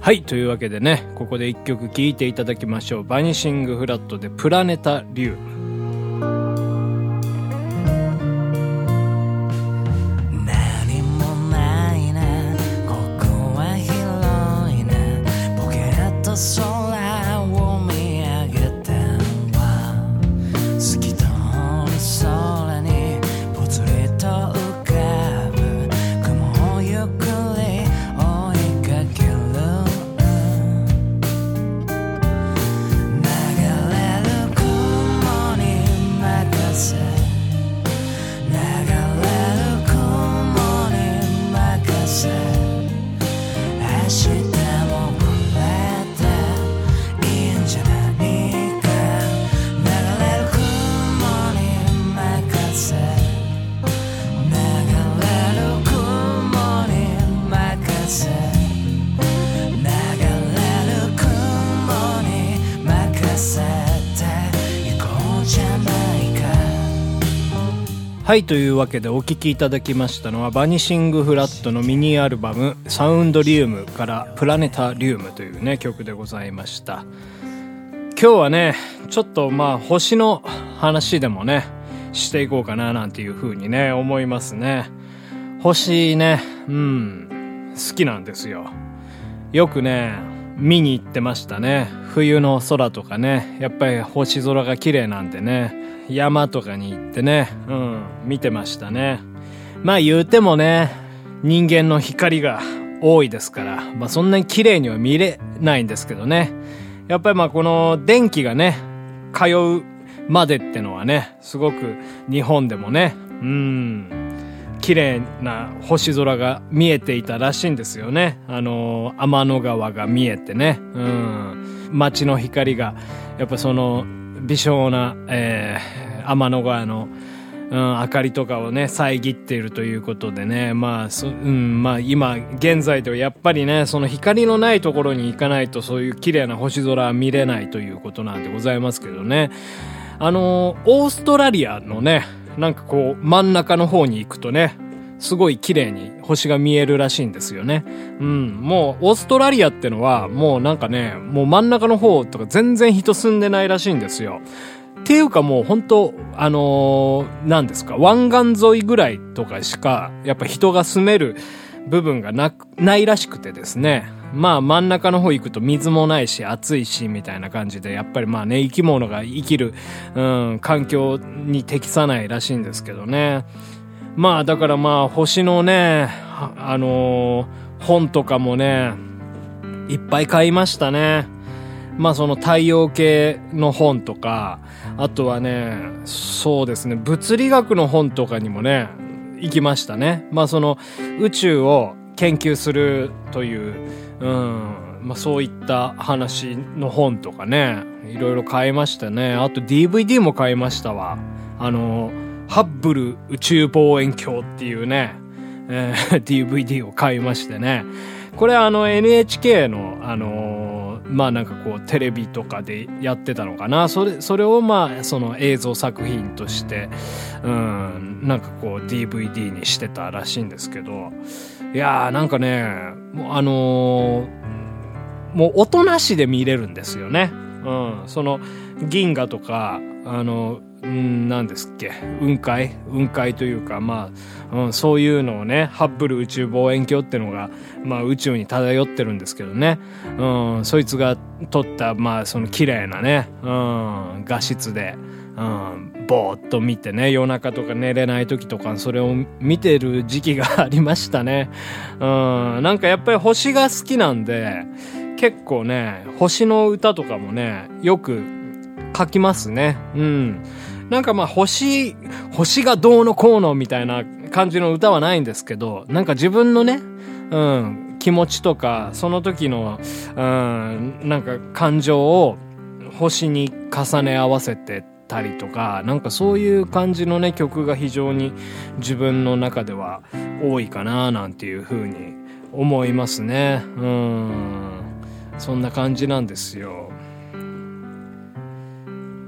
はいというわけでねここで一曲聴いていただきましょう。バニシングフラットでプラネタリウムはい、というわけでお聴きいただきましたのは、バニシングフラットのミニアルバム、サウンドリウムからプラネタリウムというね、曲でございました。今日はね、ちょっとまあ、星の話でもね、していこうかななんていう風にね、思いますね。星ね、うん、好きなんですよ。よくね、見に行ってましたね。冬の空とかね、やっぱり星空が綺麗なんでね、山とかに行ってね、うん、見てましたね。まあ言うてもね、人間の光が多いですから、まあそんなに綺麗には見れないんですけどね。やっぱりまあこの電気がね、通うまでってのはね、すごく日本でもね、うん、綺麗な星空が見えていたらしいんですよね。あの、天の川が見えてね。うん。街の光が、やっぱその、微小な、えー、天の川の、うん、明かりとかをね、遮っているということでね、まあ、うん、まあ今、現在ではやっぱりね、その光のないところに行かないとそういう綺麗な星空は見れないということなんでございますけどね。あの、オーストラリアのね、なんかこう、真ん中の方に行くとね、すごい綺麗に星が見えるらしいんですよね。うん。もう、オーストラリアってのは、もうなんかね、もう真ん中の方とか全然人住んでないらしいんですよ。っていうかもう本当あのー、何ですか、湾岸沿いぐらいとかしか、やっぱ人が住める部分がなく、ないらしくてですね。まあ真ん中の方行くと水もないし暑いしみたいな感じで、やっぱりまあね、生き物が生きる、うん、環境に適さないらしいんですけどね。まあだからまあ星のね、あのー本とかもね、いっぱい買いましたね。まあその太陽系の本とか、あとはね、そうですね、物理学の本とかにもね、行きましたね。まあその宇宙を研究するという、うん、まあそういった話の本とかね、いろいろ買いましたね。あと DVD も買いましたわ。あの、ハッブル宇宙望遠鏡っていうね、えー DVD を買いましてね。これあの NHK のあのーまあなんかこうテレビとかでやってたのかな。それ、それをまあその映像作品として、うん、なんかこう DVD にしてたらしいんですけど、いやーなんかね、もうあのーもう音なしで見れるんですよね。うん。その銀河とか、あの、うん、何ですっけ？雲海？雲海というか、まあ、うん、そういうのをね、ハッブル宇宙望遠鏡ってのが、まあ宇宙に漂ってるんですけどね。うん、そいつが撮った、まあその綺麗なね、うん、画質で、うん、ぼーっと見てね、夜中とか寝れない時とか、それを見てる時期がありましたね。うん、なんかやっぱり星が好きなんで、結構ね、星の歌とかもね、よく書きますね。うん。なんかまあ星、星がどうのこうのみたいな感じの歌はないんですけど、なんか自分のね、うん、気持ちとか、その時の、うん、なんか感情を星に重ね合わせてたりとか、なんかそういう感じのね、曲が非常に自分の中では多いかな、なんていう風に思いますね。うん。そんな感じなんですよ。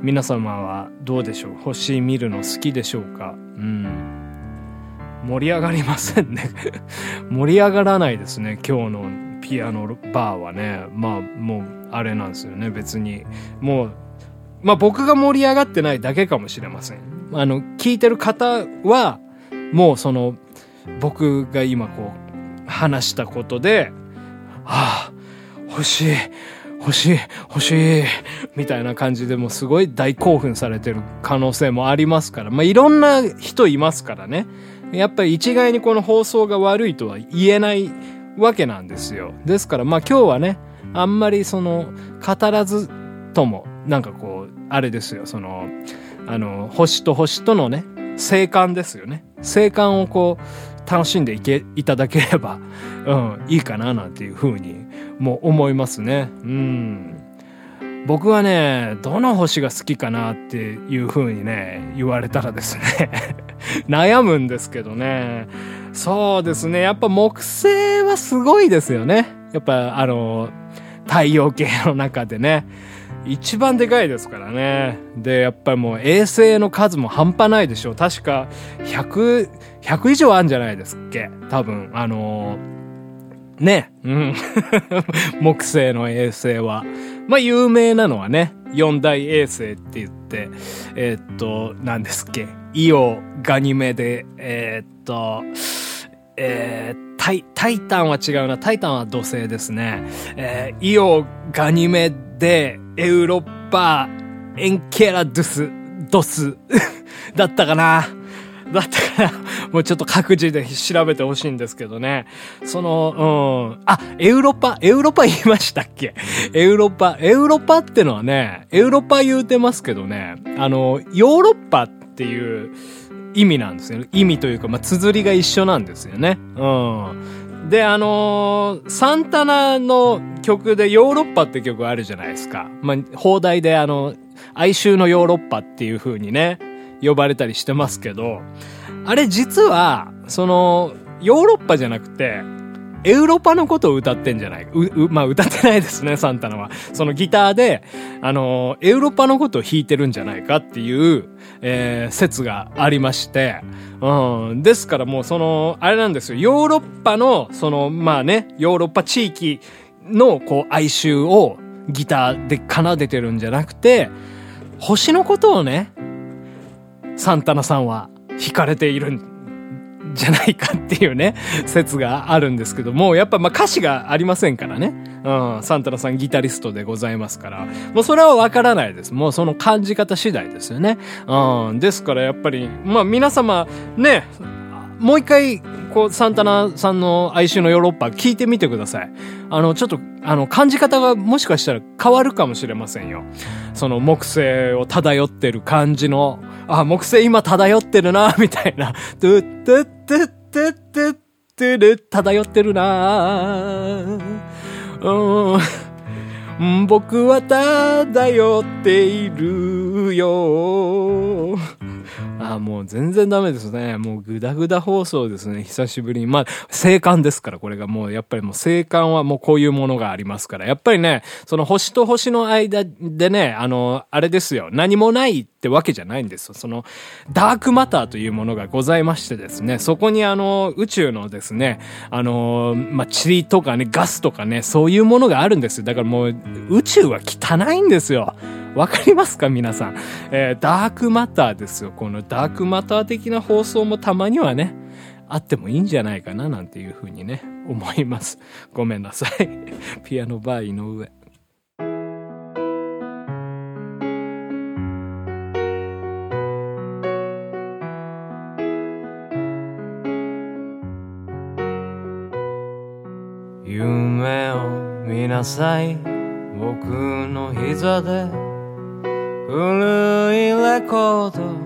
皆様はどうでしょう？星見るの好きでしょうか？うん。盛り上がりませんね。盛り上がらないですね、今日のピアノバーはね。まあ、もう、あれなんですよね、別に。もう、まあ僕が盛り上がってないだけかもしれません。あの、聞いてる方は、もうその、僕が今こう、話したことで、ああ、欲しい、欲しい、欲しい、みたいな感じでもすごい大興奮されてる可能性もありますから、まあいろんな人いますからね。やっぱり一概にこの放送が悪いとは言えないわけなんですよ。ですからまあ今日はね、あんまりその、語らずとも、なんかこう、あれですよ、その、あの、星と星とのね、生還ですよね。生還をこう、楽しんでいけ、いただければ、うん、いいかななんていうふうに、もう思いますね。うん。僕はね、どの星が好きかなっていうふうにね、言われたらですね、悩むんですけどね。そうですね、やっぱ木星はすごいですよね。やっぱあの、太陽系の中でね。一番でかいですからね。で、やっぱりもう衛星の数も半端ないでしょう。確か100、100以上あるんじゃないですっけ？多分、あのーね。うん。木星の衛星は。まあ、有名なのはね、四大衛星って言って、えーっと、何ですっけ？イオ、ガニメデ、えーっと、えータイ、タイタンは違うな。タイタンは土星ですね。えーイオ、ガニメデ、エウロッパ、エンケラドゥス、ドス、だったかな。だったかな。もうちょっと各自で調べてほしいんですけどね。その、うん。あ、エウロパ、エウロパ言いましたっけ？エウロパ、エウロパってのはね、エウロパ言うてますけどね、あの、ヨーロッパっていう意味なんですよ。意味というか、まあ、綴りが一緒なんですよね。うん。で、あのーサンタナの曲でヨーロッパって曲あるじゃないですか。まあ、放題であの、哀愁のヨーロッパっていう風にね、呼ばれたりしてますけど、あれ実は、その、ヨーロッパじゃなくて、エウロパのことを歌ってんじゃない？う、う、まあ歌ってないですね、サンタナは。そのギターで、あの、エウロパのことを弾いてるんじゃないかっていう、えー説がありまして、うん。ですからもうその、あれなんですよ。ヨーロッパの、その、まあね、ヨーロッパ地域の、こう、哀愁をギターで奏でてるんじゃなくて、星のことをね、サンタナさんは惹かれているんじゃないかっていうね、説があるんですけども、やっぱまあ歌詞がありませんからね。うん、サンタナさんギタリストでございますから、もうそれはわからないです。もうその感じ方次第ですよね。うん、ですからやっぱり、まあ皆様、ね、もう一回、こう、サンタナさんの哀愁のヨーロッパ聞いてみてください。あの、ちょっと、あの、感じ方がもしかしたら変わるかもしれませんよ。その木星を漂ってる感じの、あ、木星今漂ってるな、みたいな。トゥットゥットゥットゥットゥットゥル漂ってるなうん。僕は漂っているよ。あ、もう全然ダメですね。もうグダグダ放送ですね。久しぶりに。まあ、生還ですから、これがもう、やっぱりもう生還はもうこういうものがありますから。やっぱりね、その星と星の間でね、あの、あれですよ。何もないってわけじゃないんですよ。その、ダークマターというものがございましてですね、そこにあの、宇宙のですね、あの、まあ、塵とかね、ガスとかね、そういうものがあるんですよ。だからもう、宇宙は汚いんですよ。わかりますか皆さん。えーダークマターですよ。このダークマター的な放送もたまにはね、あってもいいんじゃないかななんていうふうにね、思います。ごめんなさい。ピアノバー井上。夢を見なさい僕の膝で古いレコード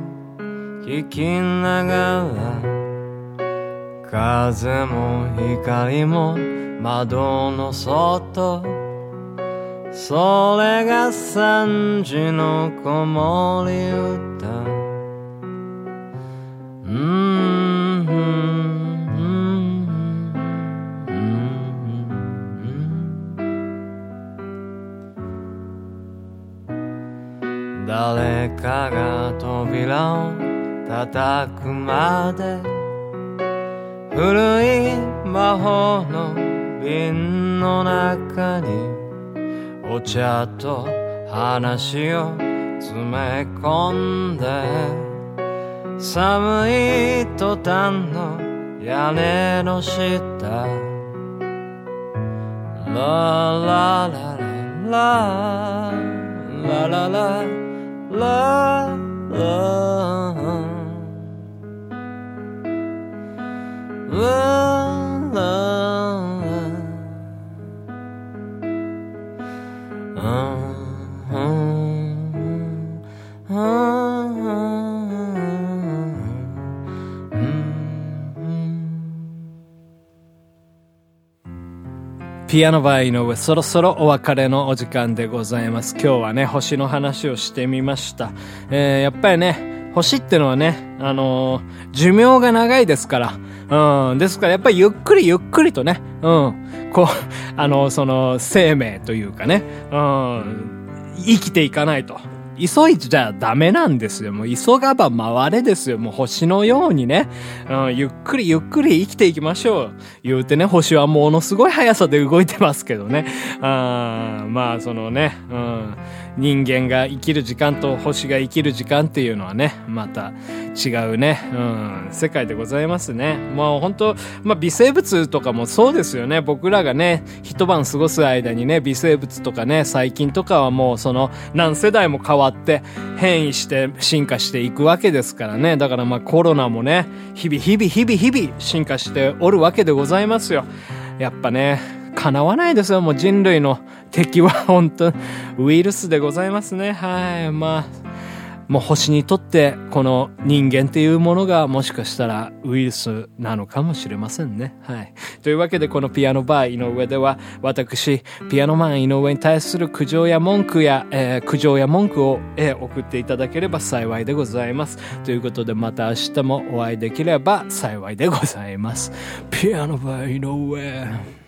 聴きながら風も光も窓の外。それが三時の子守歌。誰かが扉を叩くまで古い魔法の瓶の中にお茶と話を詰め込んで寒い途端の屋根の下ラララララララララララ。ピアノバー井上、そろそろお別れのお時間でございます。今日はね、星の話をしてみました。えー、やっぱりね、星ってのはね、あのー、寿命が長いですから、うん、ですからやっぱりゆっくりゆっくりとね、うん、こう、あのー、その、生命というかね、うん、生きていかないと。急いじゃダメなんですよ。もう急がば回れですよ。もう星のようにね、うん、ゆっくりゆっくり生きていきましょう。言うてね、星はものすごい速さで動いてますけどね。あまあ、そのね、うん、人間が生きる時間と星が生きる時間っていうのはね、また違うね、うん、世界でございますね。もう本当まあ微生物とかもそうですよね。僕らがね、一晩過ごす間にね、微生物とかね、細菌とかはもうその何世代も変わって変異して進化していくわけですからね。だからまあコロナもね、日々日々日々日々進化しておるわけでございますよ。やっぱね、叶わないですよ。もう人類の敵は本当ウイルスでございますね。はい。まあ、もう星にとってこの人間っていうものがもしかしたらウイルスなのかもしれませんね。はい。というわけでこのピアノバー井上では私、ピアノマン井上に対する苦情や文句や、えー、苦情や文句を、えー、送っていただければ幸いでございます。ということでまた明日もお会いできれば幸いでございます。ピアノバー井上。